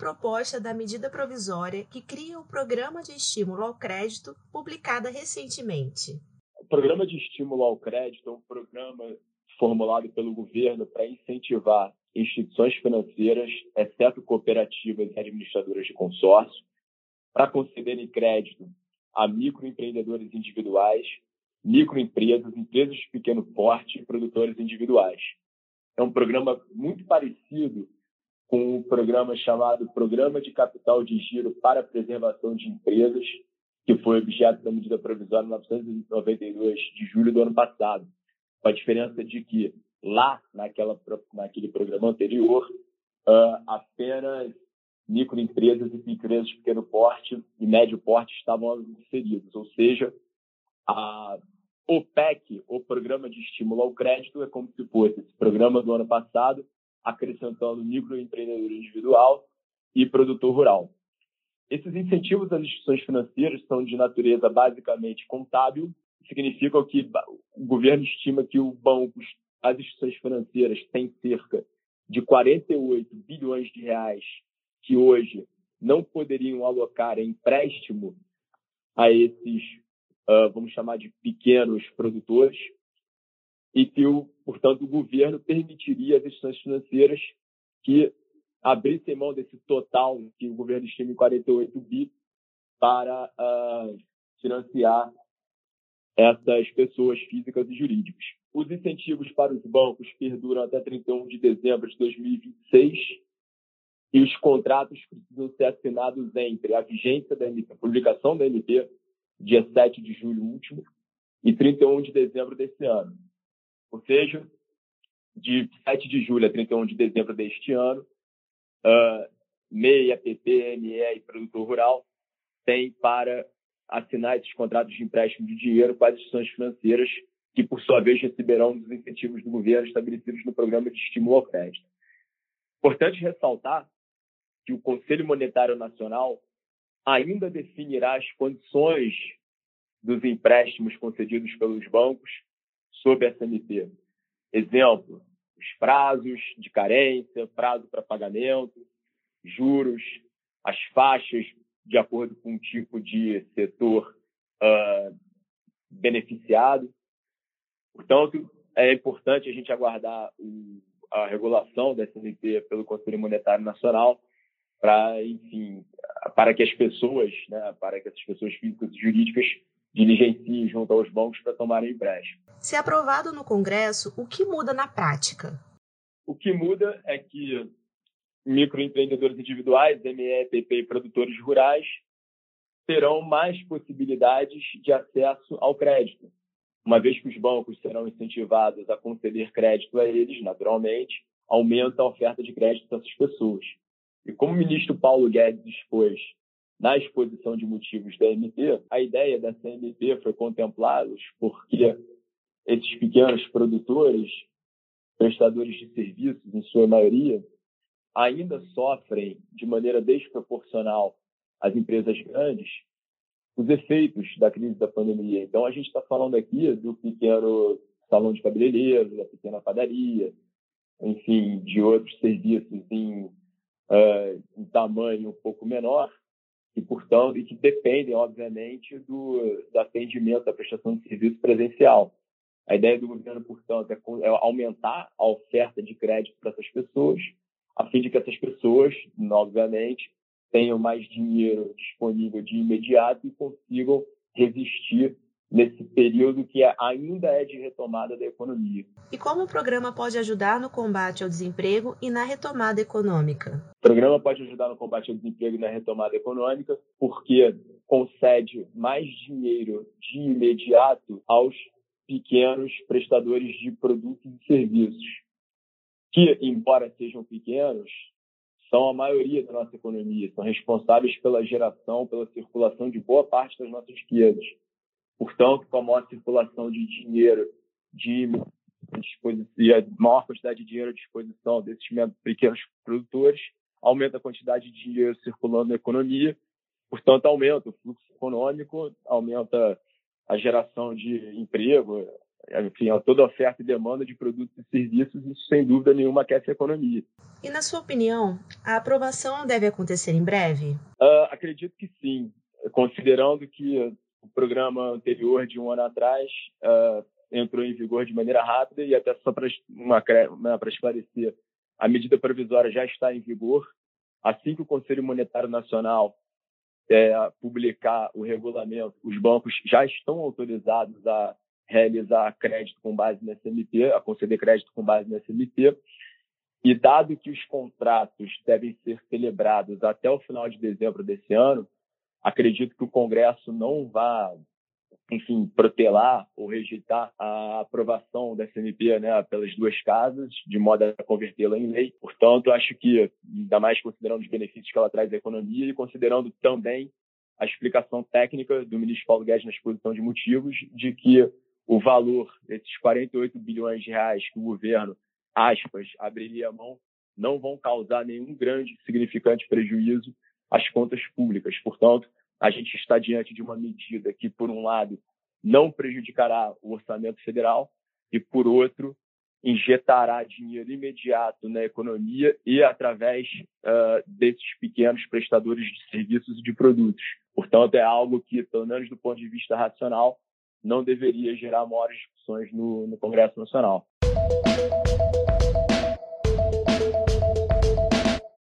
proposta da medida provisória que cria o Programa de Estímulo ao Crédito, publicada recentemente. O Programa de Estímulo ao Crédito é um programa formulado pelo governo para incentivar instituições financeiras, exceto cooperativas e administradoras de consórcio, para concederem crédito a microempreendedores individuais, microempresas, empresas de pequeno porte e produtores individuais. É um programa muito parecido com um programa chamado Programa de Capital de Giro para Preservação de Empresas, que foi objeto da medida provisória 992 de julho do ano passado, com a diferença de que lá, naquela, naquele programa anterior, uh, apenas microempresas e empresas de pequeno porte e médio porte estavam inseridos, ou seja, a OPEC, o Programa de Estímulo ao Crédito, é como se fosse esse programa do ano passado, acrescentando microempreendedor individual e produtor rural. Esses incentivos às instituições financeiras são de natureza basicamente contábil, significam que o governo estima que o banco, as instituições financeiras têm cerca de 48 bilhões de reais que hoje não poderiam alocar em empréstimo a esses, uh, vamos chamar de pequenos produtores, e que, o, portanto, o governo permitiria às instituições financeiras que abrissem mão desse total que o governo estima em 48 bi para uh, financiar essas pessoas físicas e jurídicas. Os incentivos para os bancos perduram até 31 de dezembro de 2026 e os contratos precisam ser assinados entre a vigência da MP, a publicação da MP, dia 7 de julho último, e 31 de dezembro desse ano. Ou seja, de 7 de julho a 31 de dezembro deste ano, uh, MEI, APP, ME e produtor rural têm para assinar esses contratos de empréstimo de dinheiro com as instituições financeiras, que, por sua vez, receberão os incentivos do governo estabelecidos no Programa de Estímulo ao Crédito. Importante ressaltar que o Conselho Monetário Nacional ainda definirá as condições dos empréstimos concedidos pelos bancos sob a SMT. Exemplo, os prazos de carência, prazo para pagamento, juros, as faixas de acordo com o tipo de setor uh, beneficiado. Portanto, é importante a gente aguardar o, a regulação da SMT pelo Conselho Monetário Nacional para, enfim, para que as pessoas, né, para que essas pessoas físicas e jurídicas diligenciem junto aos bancos para tomarem empréstimo. Se aprovado no Congresso, o que muda na prática? O que muda é que microempreendedores individuais, ME, PP e produtores rurais terão mais possibilidades de acesso ao crédito, uma vez que os bancos serão incentivados a conceder crédito a eles, naturalmente, aumenta a oferta de crédito dessas pessoas. E como o ministro Paulo Guedes expôs na exposição de motivos da MP, a ideia dessa MP foi contemplá-los porque esses pequenos produtores, prestadores de serviços, em sua maioria, ainda sofrem de maneira desproporcional às empresas grandes os efeitos da crise da pandemia. Então, a gente está falando aqui do pequeno salão de cabeleireiro, da pequena padaria, enfim, de outros serviços em uh, em tamanho um pouco menor e, portanto, e que dependem, obviamente, do, do atendimento, da prestação de serviço presencial. A ideia do governo, portanto, é, é aumentar a oferta de crédito para essas pessoas, a fim de que essas pessoas, obviamente, tenham mais dinheiro disponível de imediato e consigam resistir nesse período que é, ainda é de retomada da economia. E como o programa pode ajudar no combate ao desemprego e na retomada econômica? O programa pode ajudar no combate ao desemprego e na retomada econômica porque concede mais dinheiro de imediato aos pequenos prestadores de produtos e serviços, que, embora sejam pequenos, são a maioria da nossa economia, são responsáveis pela geração, pela circulação de boa parte das nossas riquezas. Portanto, com a maior circulação de dinheiro de e a maior quantidade de dinheiro à disposição desses pequenos produtores, aumenta a quantidade de dinheiro circulando na economia, portanto, aumenta o fluxo econômico, aumenta a geração de emprego, enfim, a toda oferta e demanda de produtos e serviços, isso sem dúvida nenhuma aquece a economia. E na sua opinião, a aprovação deve acontecer em breve? Uh, acredito que sim, considerando que programa anterior de um ano atrás uh, entrou em vigor de maneira rápida e até só para né, esclarecer, a medida provisória já está em vigor. Assim que o Conselho Monetário Nacional é, publicar o regulamento, os bancos já estão autorizados a realizar crédito com base no SMP, a conceder crédito com base no SMP. E dado que os contratos devem ser celebrados até o final de dezembro desse ano, acredito que o Congresso não vai, enfim, protelar ou rejeitar a aprovação da SMP né, pelas duas casas, de modo a convertê-la em lei. Portanto, acho que, ainda mais considerando os benefícios que ela traz à economia e considerando também a explicação técnica do ministro Paulo Guedes na exposição de motivos de que o valor desses 48 bilhões de reais que o governo, aspas, abriria a mão, não vão causar nenhum grande, significante prejuízo às contas públicas. Portanto, a gente está diante de uma medida que, por um lado, não prejudicará o orçamento federal e, por outro, injetará dinheiro imediato na economia e através uh, desses pequenos prestadores de serviços e de produtos. Portanto, é algo que, pelo menos do ponto de vista racional, não deveria gerar maiores discussões no, no Congresso Nacional.